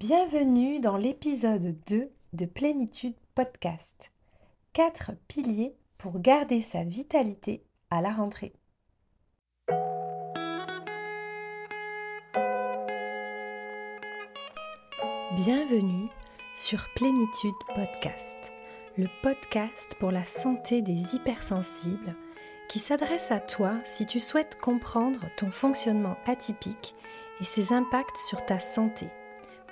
Bienvenue dans l'épisode 2 de Plénitude Podcast. 4 piliers pour garder sa vitalité à la rentrée. Bienvenue sur Plénitude Podcast, le podcast pour la santé des hypersensibles qui s'adresse à toi si tu souhaites comprendre ton fonctionnement atypique et ses impacts sur ta santé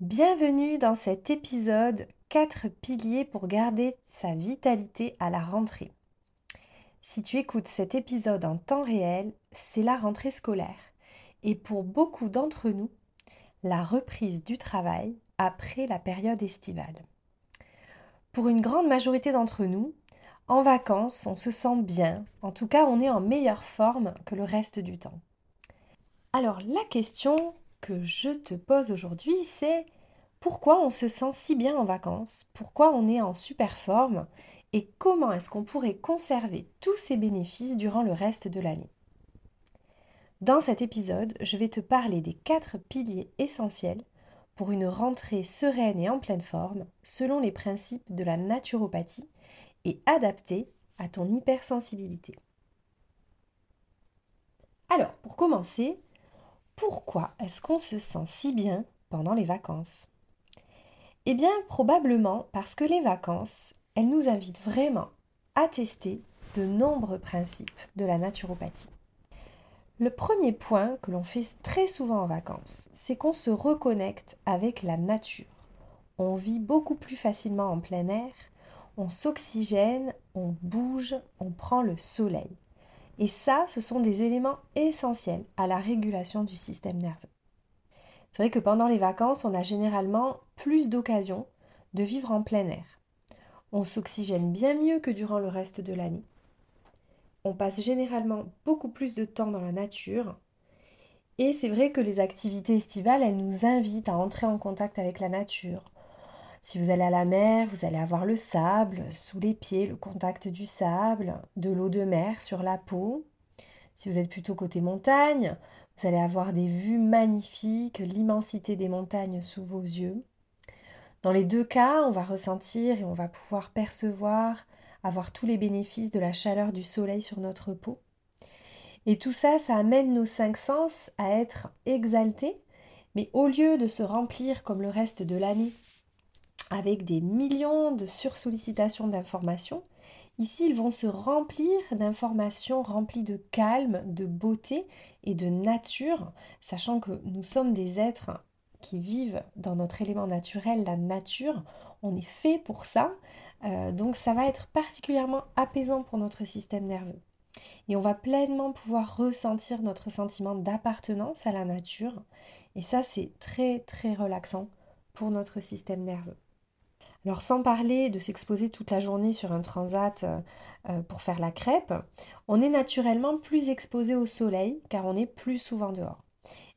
Bienvenue dans cet épisode 4 piliers pour garder sa vitalité à la rentrée. Si tu écoutes cet épisode en temps réel, c'est la rentrée scolaire et pour beaucoup d'entre nous, la reprise du travail après la période estivale. Pour une grande majorité d'entre nous, en vacances, on se sent bien, en tout cas on est en meilleure forme que le reste du temps. Alors la question que je te pose aujourd'hui, c'est pourquoi on se sent si bien en vacances, pourquoi on est en super forme et comment est-ce qu'on pourrait conserver tous ces bénéfices durant le reste de l'année. Dans cet épisode, je vais te parler des quatre piliers essentiels pour une rentrée sereine et en pleine forme selon les principes de la naturopathie et adaptés à ton hypersensibilité. Alors, pour commencer, pourquoi est-ce qu'on se sent si bien pendant les vacances? Eh bien, probablement parce que les vacances, elles nous invitent vraiment à tester de nombreux principes de la naturopathie. Le premier point que l'on fait très souvent en vacances, c'est qu'on se reconnecte avec la nature. On vit beaucoup plus facilement en plein air, on s'oxygène, on bouge, on prend le soleil. Et ça, ce sont des éléments essentiels à la régulation du système nerveux. C'est vrai que pendant les vacances, on a généralement plus d'occasions de vivre en plein air. On s'oxygène bien mieux que durant le reste de l'année. On passe généralement beaucoup plus de temps dans la nature. Et c'est vrai que les activités estivales, elles nous invitent à entrer en contact avec la nature. Si vous allez à la mer, vous allez avoir le sable sous les pieds, le contact du sable, de l'eau de mer sur la peau. Si vous êtes plutôt côté montagne, vous allez avoir des vues magnifiques, l'immensité des montagnes sous vos yeux. Dans les deux cas, on va ressentir et on va pouvoir percevoir, avoir tous les bénéfices de la chaleur du soleil sur notre peau. Et tout ça, ça amène nos cinq sens à être exaltés, mais au lieu de se remplir comme le reste de l'année avec des millions de sursollicitations d'informations, Ici, ils vont se remplir d'informations remplies de calme, de beauté et de nature, sachant que nous sommes des êtres qui vivent dans notre élément naturel, la nature. On est fait pour ça. Euh, donc ça va être particulièrement apaisant pour notre système nerveux. Et on va pleinement pouvoir ressentir notre sentiment d'appartenance à la nature. Et ça, c'est très très relaxant pour notre système nerveux. Alors sans parler de s'exposer toute la journée sur un transat euh, euh, pour faire la crêpe, on est naturellement plus exposé au soleil car on est plus souvent dehors.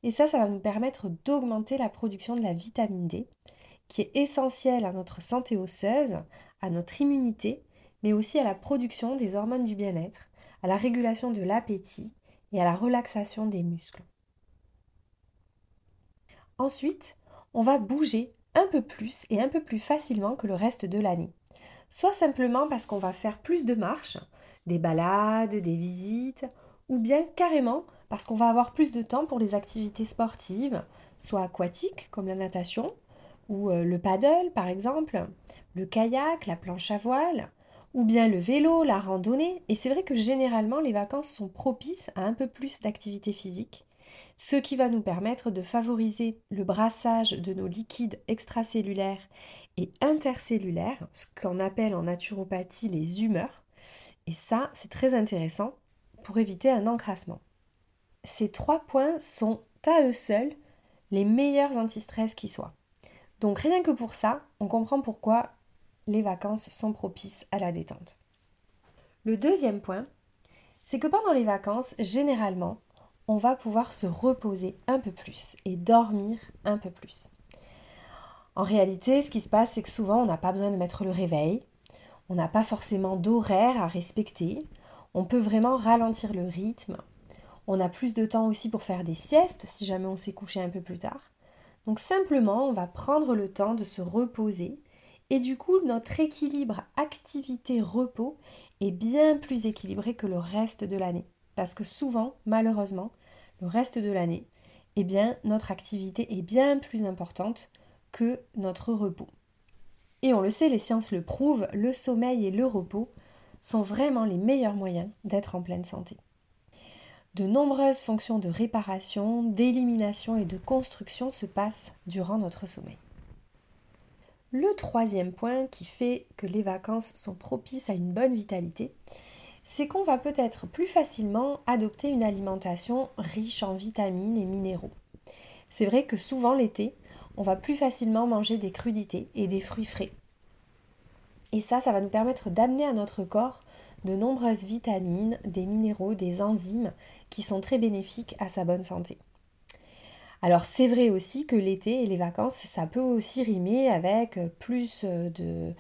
Et ça, ça va nous permettre d'augmenter la production de la vitamine D, qui est essentielle à notre santé osseuse, à notre immunité, mais aussi à la production des hormones du bien-être, à la régulation de l'appétit et à la relaxation des muscles. Ensuite, on va bouger un peu plus et un peu plus facilement que le reste de l'année. Soit simplement parce qu'on va faire plus de marches, des balades, des visites, ou bien carrément parce qu'on va avoir plus de temps pour les activités sportives, soit aquatiques comme la natation, ou euh, le paddle par exemple, le kayak, la planche à voile, ou bien le vélo, la randonnée. Et c'est vrai que généralement les vacances sont propices à un peu plus d'activité physique ce qui va nous permettre de favoriser le brassage de nos liquides extracellulaires et intercellulaires, ce qu'on appelle en naturopathie les humeurs. Et ça, c'est très intéressant pour éviter un encrassement. Ces trois points sont à eux seuls les meilleurs antistress qui soient. Donc rien que pour ça, on comprend pourquoi les vacances sont propices à la détente. Le deuxième point, c'est que pendant les vacances, généralement, on va pouvoir se reposer un peu plus et dormir un peu plus. En réalité, ce qui se passe, c'est que souvent, on n'a pas besoin de mettre le réveil, on n'a pas forcément d'horaire à respecter, on peut vraiment ralentir le rythme, on a plus de temps aussi pour faire des siestes si jamais on s'est couché un peu plus tard. Donc simplement, on va prendre le temps de se reposer et du coup, notre équilibre activité-repos est bien plus équilibré que le reste de l'année. Parce que souvent, malheureusement, le reste de l'année, eh bien, notre activité est bien plus importante que notre repos. Et on le sait, les sciences le prouvent, le sommeil et le repos sont vraiment les meilleurs moyens d'être en pleine santé de nombreuses fonctions de réparation, d'élimination et de construction se passent durant notre sommeil. Le troisième point qui fait que les vacances sont propices à une bonne vitalité, c'est qu'on va peut-être plus facilement adopter une alimentation riche en vitamines et minéraux. C'est vrai que souvent l'été, on va plus facilement manger des crudités et des fruits frais. Et ça, ça va nous permettre d'amener à notre corps de nombreuses vitamines, des minéraux, des enzymes qui sont très bénéfiques à sa bonne santé. Alors c'est vrai aussi que l'été et les vacances, ça peut aussi rimer avec plus de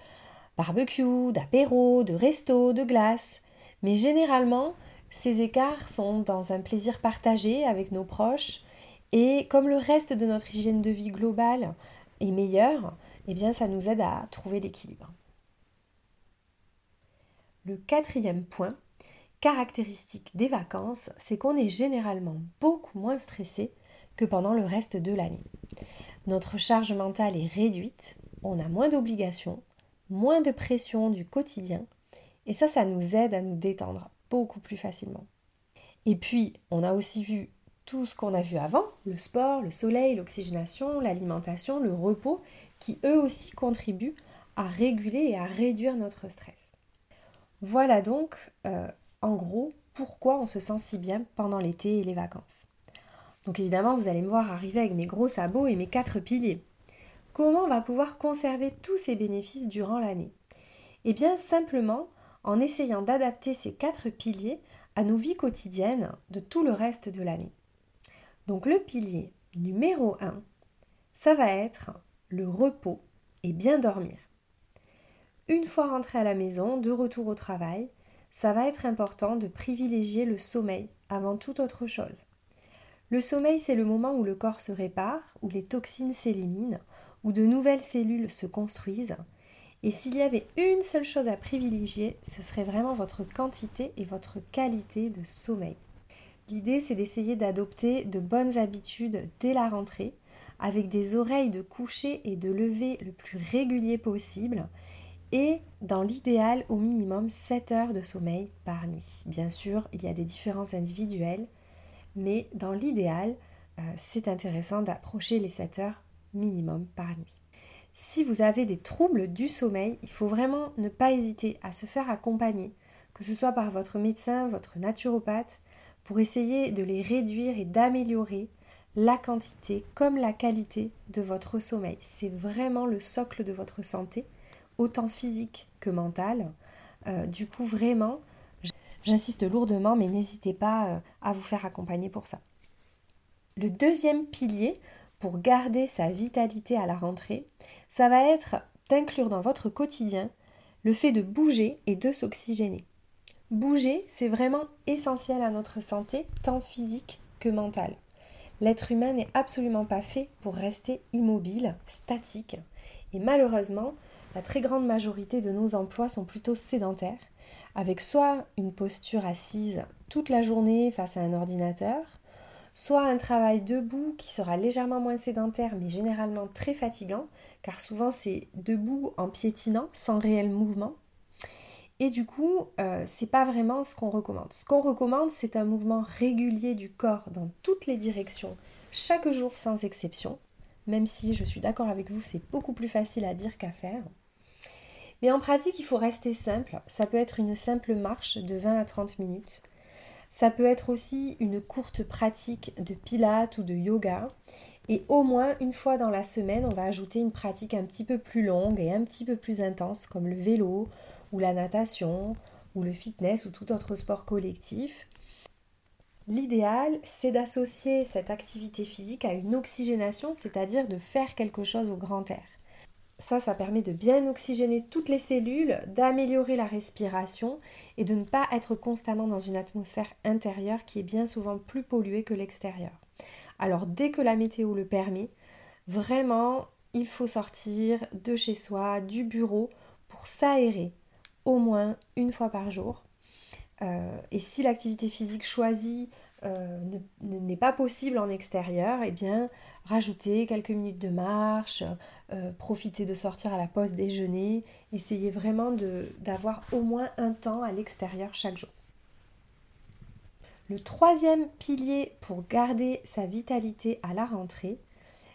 barbecue, d'apéro, de resto, de glace. Mais généralement, ces écarts sont dans un plaisir partagé avec nos proches et comme le reste de notre hygiène de vie globale est meilleur, eh bien ça nous aide à trouver l'équilibre. Le quatrième point, caractéristique des vacances, c'est qu'on est généralement beaucoup moins stressé que pendant le reste de l'année. Notre charge mentale est réduite, on a moins d'obligations, moins de pression du quotidien, et ça, ça nous aide à nous détendre beaucoup plus facilement. Et puis, on a aussi vu tout ce qu'on a vu avant, le sport, le soleil, l'oxygénation, l'alimentation, le repos, qui eux aussi contribuent à réguler et à réduire notre stress. Voilà donc, euh, en gros, pourquoi on se sent si bien pendant l'été et les vacances. Donc évidemment, vous allez me voir arriver avec mes gros sabots et mes quatre piliers. Comment on va pouvoir conserver tous ces bénéfices durant l'année? Eh bien simplement en essayant d'adapter ces quatre piliers à nos vies quotidiennes de tout le reste de l'année. Donc le pilier numéro 1, ça va être le repos et bien dormir. Une fois rentré à la maison, de retour au travail, ça va être important de privilégier le sommeil avant toute autre chose. Le sommeil, c'est le moment où le corps se répare, où les toxines s'éliminent, où de nouvelles cellules se construisent. Et s'il y avait une seule chose à privilégier, ce serait vraiment votre quantité et votre qualité de sommeil. L'idée, c'est d'essayer d'adopter de bonnes habitudes dès la rentrée, avec des oreilles de coucher et de lever le plus régulier possible, et dans l'idéal au minimum 7 heures de sommeil par nuit. Bien sûr, il y a des différences individuelles, mais dans l'idéal, euh, c'est intéressant d'approcher les 7 heures minimum par nuit. Si vous avez des troubles du sommeil, il faut vraiment ne pas hésiter à se faire accompagner, que ce soit par votre médecin, votre naturopathe, pour essayer de les réduire et d'améliorer la quantité comme la qualité de votre sommeil. C'est vraiment le socle de votre santé autant physique que mentale. Euh, du coup, vraiment, j'insiste lourdement, mais n'hésitez pas euh, à vous faire accompagner pour ça. Le deuxième pilier pour garder sa vitalité à la rentrée, ça va être d'inclure dans votre quotidien le fait de bouger et de s'oxygéner. Bouger, c'est vraiment essentiel à notre santé, tant physique que mentale. L'être humain n'est absolument pas fait pour rester immobile, statique. Et malheureusement, la très grande majorité de nos emplois sont plutôt sédentaires, avec soit une posture assise toute la journée face à un ordinateur, soit un travail debout qui sera légèrement moins sédentaire mais généralement très fatigant, car souvent c'est debout en piétinant, sans réel mouvement. Et du coup, euh, c'est pas vraiment ce qu'on recommande. Ce qu'on recommande, c'est un mouvement régulier du corps dans toutes les directions, chaque jour sans exception, même si je suis d'accord avec vous, c'est beaucoup plus facile à dire qu'à faire. Mais en pratique, il faut rester simple. Ça peut être une simple marche de 20 à 30 minutes. Ça peut être aussi une courte pratique de pilates ou de yoga. Et au moins une fois dans la semaine, on va ajouter une pratique un petit peu plus longue et un petit peu plus intense, comme le vélo ou la natation ou le fitness ou tout autre sport collectif. L'idéal, c'est d'associer cette activité physique à une oxygénation, c'est-à-dire de faire quelque chose au grand air. Ça, ça permet de bien oxygéner toutes les cellules, d'améliorer la respiration et de ne pas être constamment dans une atmosphère intérieure qui est bien souvent plus polluée que l'extérieur. Alors dès que la météo le permet, vraiment, il faut sortir de chez soi, du bureau, pour s'aérer au moins une fois par jour. Euh, et si l'activité physique choisie euh, n'est pas possible en extérieur, eh bien, rajouter quelques minutes de marche, euh, profiter de sortir à la pause déjeuner, essayez vraiment d'avoir au moins un temps à l'extérieur chaque jour. Le troisième pilier pour garder sa vitalité à la rentrée,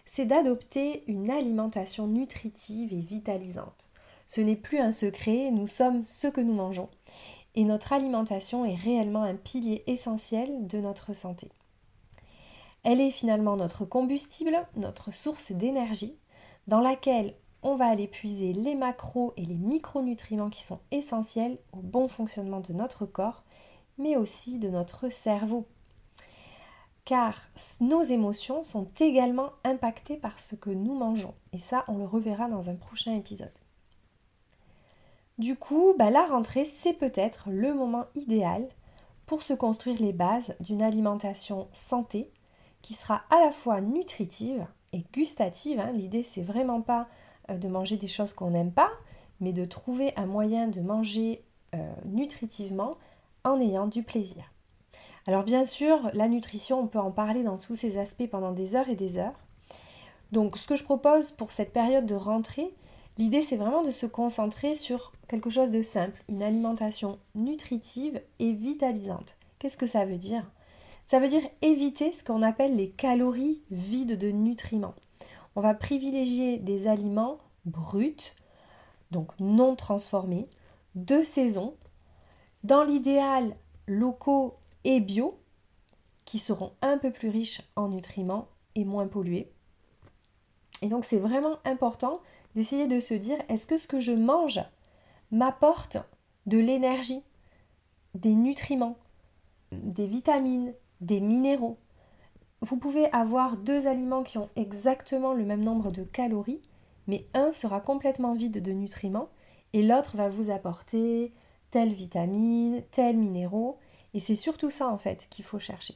c'est d'adopter une alimentation nutritive et vitalisante. Ce n'est plus un secret, nous sommes ce que nous mangeons et notre alimentation est réellement un pilier essentiel de notre santé. Elle est finalement notre combustible, notre source d'énergie, dans laquelle on va aller puiser les macros et les micronutriments qui sont essentiels au bon fonctionnement de notre corps, mais aussi de notre cerveau. Car nos émotions sont également impactées par ce que nous mangeons. Et ça, on le reverra dans un prochain épisode. Du coup, bah, la rentrée, c'est peut-être le moment idéal pour se construire les bases d'une alimentation santé qui sera à la fois nutritive et gustative. Hein. L'idée, c'est vraiment pas euh, de manger des choses qu'on n'aime pas, mais de trouver un moyen de manger euh, nutritivement en ayant du plaisir. Alors bien sûr, la nutrition, on peut en parler dans tous ses aspects pendant des heures et des heures. Donc ce que je propose pour cette période de rentrée, L'idée, c'est vraiment de se concentrer sur quelque chose de simple, une alimentation nutritive et vitalisante. Qu'est-ce que ça veut dire? Ça veut dire éviter ce qu'on appelle les calories vides de nutriments. On va privilégier des aliments bruts, donc non transformés, de saison, dans l'idéal locaux et bio, qui seront un peu plus riches en nutriments et moins pollués. Et donc c'est vraiment important d'essayer de se dire est-ce que ce que je mange m'apporte de l'énergie, des nutriments, des vitamines, des minéraux? Vous pouvez avoir deux aliments qui ont exactement le même nombre de calories, mais un sera complètement vide de nutriments et l'autre va vous apporter telle vitamine, tel minéraux. Et c'est surtout ça en fait qu'il faut chercher.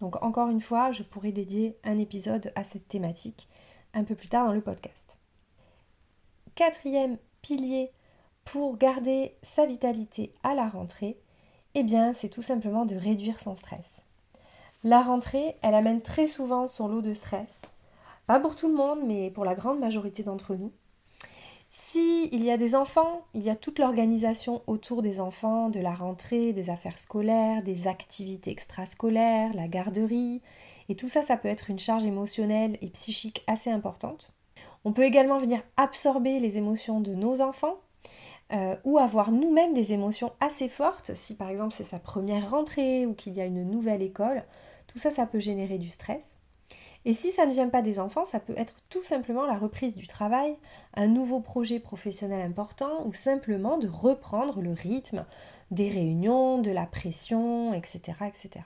Donc encore une fois, je pourrais dédier un épisode à cette thématique un peu plus tard dans le podcast quatrième pilier pour garder sa vitalité à la rentrée, eh bien, c'est tout simplement de réduire son stress. La rentrée, elle amène très souvent son lot de stress. Pas pour tout le monde, mais pour la grande majorité d'entre nous. Si il y a des enfants, il y a toute l'organisation autour des enfants, de la rentrée, des affaires scolaires, des activités extrascolaires, la garderie, et tout ça, ça peut être une charge émotionnelle et psychique assez importante. On peut également venir absorber les émotions de nos enfants euh, ou avoir nous-mêmes des émotions assez fortes, si par exemple c'est sa première rentrée ou qu'il y a une nouvelle école. Tout ça, ça peut générer du stress. Et si ça ne vient pas des enfants, ça peut être tout simplement la reprise du travail, un nouveau projet professionnel important ou simplement de reprendre le rythme des réunions, de la pression, etc. etc.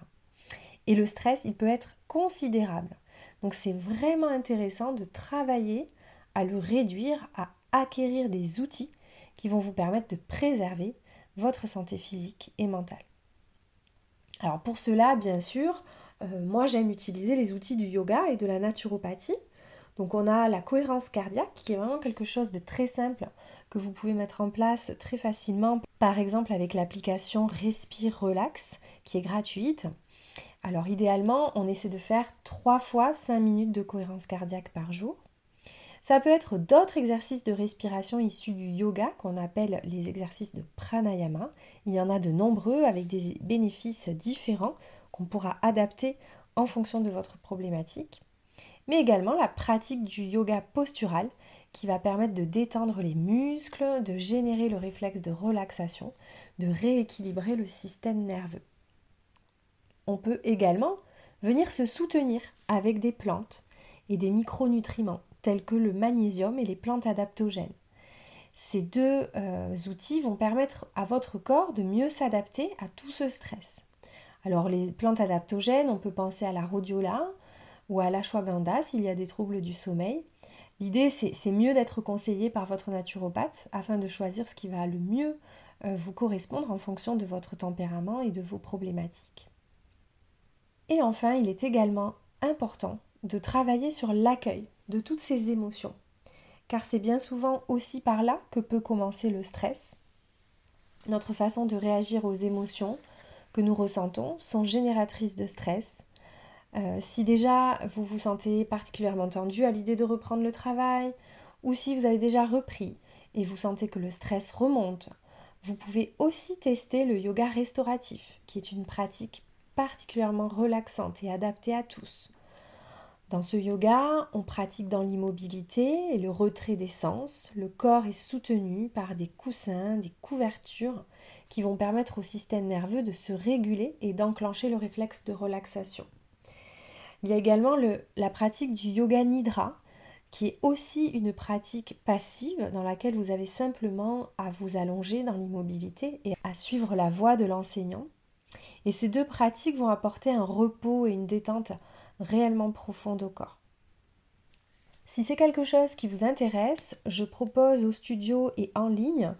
Et le stress, il peut être considérable. Donc c'est vraiment intéressant de travailler à le réduire, à acquérir des outils qui vont vous permettre de préserver votre santé physique et mentale. Alors pour cela, bien sûr, euh, moi j'aime utiliser les outils du yoga et de la naturopathie. Donc on a la cohérence cardiaque qui est vraiment quelque chose de très simple que vous pouvez mettre en place très facilement, par exemple avec l'application Respire Relax qui est gratuite. Alors idéalement, on essaie de faire 3 fois 5 minutes de cohérence cardiaque par jour. Ça peut être d'autres exercices de respiration issus du yoga qu'on appelle les exercices de pranayama. Il y en a de nombreux avec des bénéfices différents qu'on pourra adapter en fonction de votre problématique. mais également la pratique du yoga postural qui va permettre de détendre les muscles, de générer le réflexe de relaxation, de rééquilibrer le système nerveux. On peut également venir se soutenir avec des plantes et des micronutriments tels que le magnésium et les plantes adaptogènes. Ces deux euh, outils vont permettre à votre corps de mieux s'adapter à tout ce stress. Alors les plantes adaptogènes, on peut penser à la rhodiola ou à l'ashwagandha s'il y a des troubles du sommeil. L'idée, c'est mieux d'être conseillé par votre naturopathe afin de choisir ce qui va le mieux euh, vous correspondre en fonction de votre tempérament et de vos problématiques. Et enfin, il est également important de travailler sur l'accueil de toutes ces émotions, car c'est bien souvent aussi par là que peut commencer le stress. Notre façon de réagir aux émotions que nous ressentons sont génératrices de stress. Euh, si déjà vous vous sentez particulièrement tendu à l'idée de reprendre le travail, ou si vous avez déjà repris et vous sentez que le stress remonte, vous pouvez aussi tester le yoga restauratif, qui est une pratique particulièrement relaxante et adaptée à tous. Dans ce yoga, on pratique dans l'immobilité et le retrait des sens. Le corps est soutenu par des coussins, des couvertures qui vont permettre au système nerveux de se réguler et d'enclencher le réflexe de relaxation. Il y a également la pratique du yoga nidra, qui est aussi une pratique passive dans laquelle vous avez simplement à vous allonger dans l'immobilité et à suivre la voie de l'enseignant. Et ces deux pratiques vont apporter un repos et une détente réellement profonde au corps. Si c'est quelque chose qui vous intéresse, je propose au studio et en ligne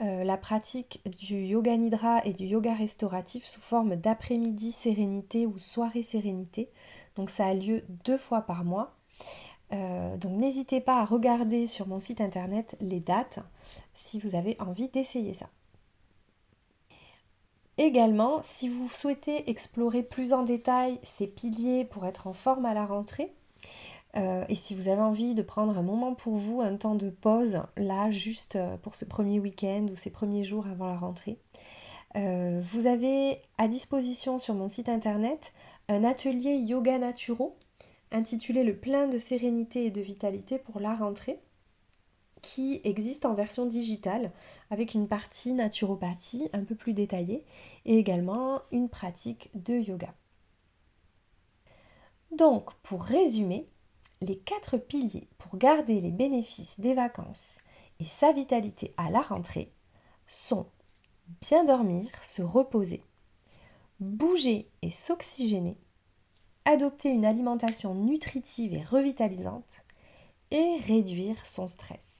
euh, la pratique du yoga nidra et du yoga restauratif sous forme d'après-midi sérénité ou soirée sérénité. Donc ça a lieu deux fois par mois. Euh, donc n'hésitez pas à regarder sur mon site internet les dates si vous avez envie d'essayer ça. Également, si vous souhaitez explorer plus en détail ces piliers pour être en forme à la rentrée, euh, et si vous avez envie de prendre un moment pour vous, un temps de pause, là, juste euh, pour ce premier week-end ou ces premiers jours avant la rentrée, vous avez à disposition sur mon site internet un atelier yoga naturo intitulé Le plein de sérénité et de vitalité pour la rentrée, qui existe en version digitale avec une partie naturopathie un peu plus détaillée et également une pratique de yoga. Donc, pour résumer, les quatre piliers pour garder les bénéfices des vacances et sa vitalité à la rentrée sont bien dormir, se reposer, bouger et s'oxygéner, adopter une alimentation nutritive et revitalisante et réduire son stress.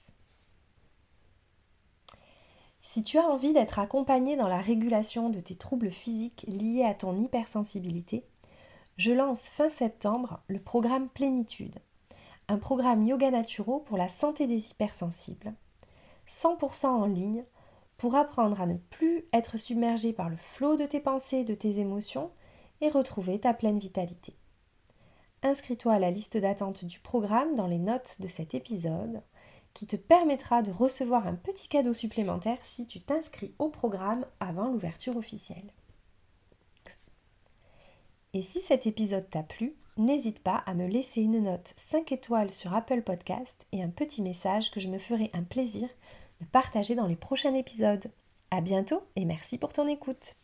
Si tu as envie d'être accompagné dans la régulation de tes troubles physiques liés à ton hypersensibilité, je lance fin septembre le programme Plénitude, un programme yoga naturaux pour la santé des hypersensibles, 100% en ligne pour apprendre à ne plus être submergé par le flot de tes pensées de tes émotions et retrouver ta pleine vitalité. Inscris-toi à la liste d'attente du programme dans les notes de cet épisode qui te permettra de recevoir un petit cadeau supplémentaire si tu t'inscris au programme avant l'ouverture officielle. Et si cet épisode t'a plu, n'hésite pas à me laisser une note 5 étoiles sur Apple Podcast et un petit message que je me ferai un plaisir de partager dans les prochains épisodes. À bientôt et merci pour ton écoute.